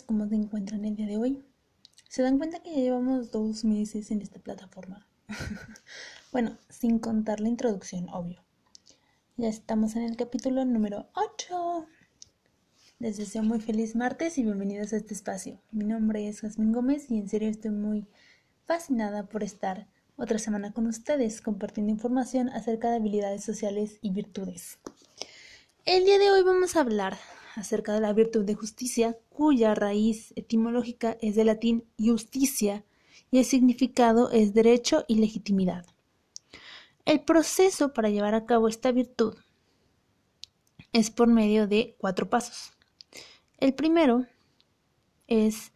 ¿cómo se encuentran el día de hoy? ¿Se dan cuenta que ya llevamos dos meses en esta plataforma? bueno, sin contar la introducción, obvio. Ya estamos en el capítulo número 8. Les deseo muy feliz martes y bienvenidos a este espacio. Mi nombre es Jasmine Gómez y en serio estoy muy fascinada por estar otra semana con ustedes compartiendo información acerca de habilidades sociales y virtudes. El día de hoy vamos a hablar acerca de la virtud de justicia, cuya raíz etimológica es de latín justicia y el significado es derecho y legitimidad. El proceso para llevar a cabo esta virtud es por medio de cuatro pasos. El primero es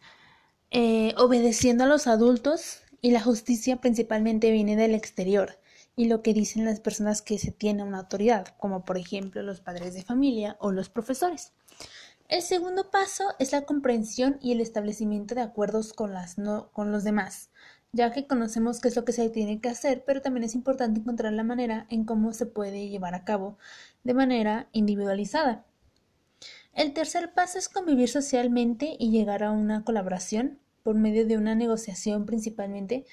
eh, obedeciendo a los adultos y la justicia principalmente viene del exterior y lo que dicen las personas que se tiene una autoridad, como por ejemplo los padres de familia o los profesores. El segundo paso es la comprensión y el establecimiento de acuerdos con, las no, con los demás, ya que conocemos qué es lo que se tiene que hacer, pero también es importante encontrar la manera en cómo se puede llevar a cabo de manera individualizada. El tercer paso es convivir socialmente y llegar a una colaboración por medio de una negociación principalmente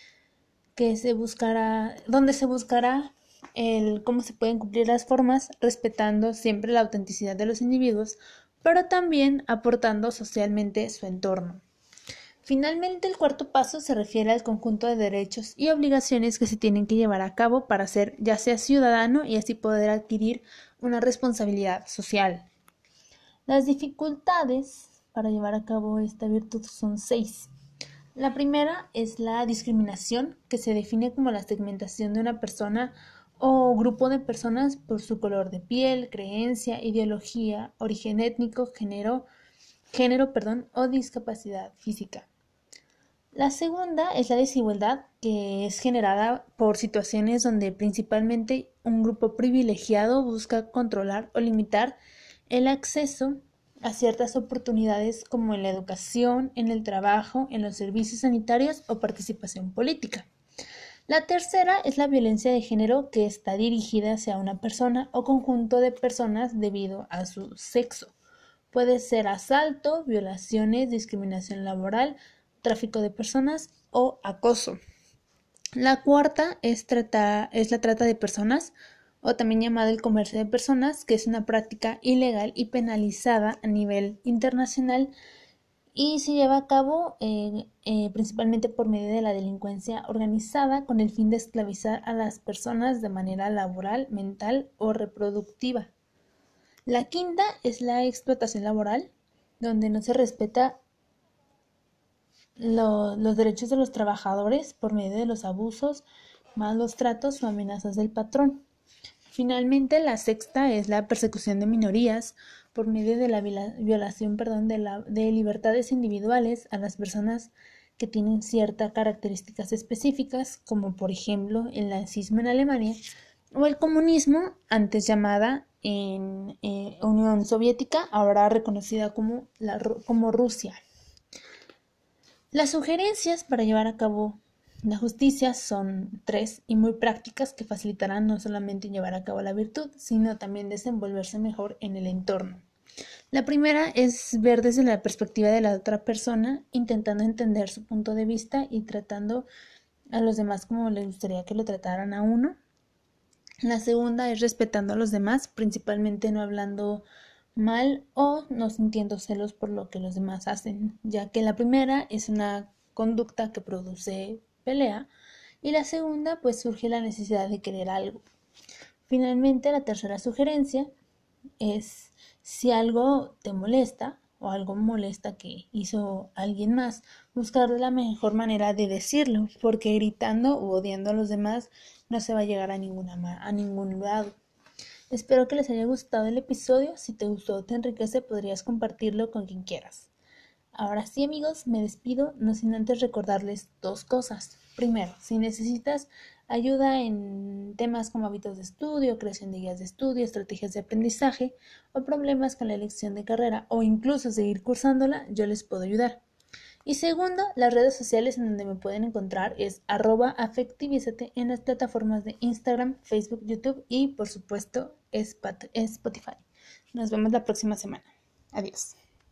que se buscará, donde se buscará el cómo se pueden cumplir las formas, respetando siempre la autenticidad de los individuos, pero también aportando socialmente su entorno. Finalmente, el cuarto paso se refiere al conjunto de derechos y obligaciones que se tienen que llevar a cabo para ser ya sea ciudadano y así poder adquirir una responsabilidad social. Las dificultades para llevar a cabo esta virtud son seis. La primera es la discriminación, que se define como la segmentación de una persona o grupo de personas por su color de piel, creencia, ideología, origen étnico, género, género perdón, o discapacidad física. La segunda es la desigualdad, que es generada por situaciones donde principalmente un grupo privilegiado busca controlar o limitar el acceso a ciertas oportunidades como en la educación, en el trabajo, en los servicios sanitarios o participación política. La tercera es la violencia de género que está dirigida hacia una persona o conjunto de personas debido a su sexo. Puede ser asalto, violaciones, discriminación laboral, tráfico de personas o acoso. La cuarta es, es la trata de personas o también llamada el comercio de personas, que es una práctica ilegal y penalizada a nivel internacional y se lleva a cabo eh, eh, principalmente por medio de la delincuencia organizada con el fin de esclavizar a las personas de manera laboral, mental o reproductiva. La quinta es la explotación laboral, donde no se respeta los derechos de los trabajadores por medio de los abusos, malos tratos o amenazas del patrón. Finalmente, la sexta es la persecución de minorías por medio de la violación perdón, de, libertades individuales a las personas que tienen ciertas características específicas, como por ejemplo el nazismo en Alemania o el comunismo, antes llamada en eh, Unión Soviética, ahora reconocida como, como Rusia. Las sugerencias para llevar a cabo la justicia son tres y muy prácticas que facilitarán no solamente llevar a cabo la virtud, sino también desenvolverse mejor en el entorno. La primera es ver desde la perspectiva de la otra persona, intentando entender su punto de vista y tratando a los demás como le gustaría que lo trataran a uno. La segunda es respetando a los demás, principalmente no hablando mal o no sintiendo celos por lo que los demás hacen, ya que la primera es una conducta que produce pelea y la segunda pues surge la necesidad de querer algo. Finalmente la tercera sugerencia es si algo te molesta o algo molesta que hizo alguien más, buscar la mejor manera de decirlo, porque gritando o odiando a los demás no se va a llegar a, ninguna, a ningún lado. Espero que les haya gustado el episodio. Si te gustó o te enriquece, podrías compartirlo con quien quieras. Ahora sí amigos, me despido, no sin antes recordarles dos cosas. Primero, si necesitas ayuda en temas como hábitos de estudio, creación de guías de estudio, estrategias de aprendizaje o problemas con la elección de carrera o incluso seguir cursándola, yo les puedo ayudar. Y segundo, las redes sociales en donde me pueden encontrar es arroba afectivizate en las plataformas de Instagram, Facebook, YouTube y por supuesto Spotify. Nos vemos la próxima semana. Adiós.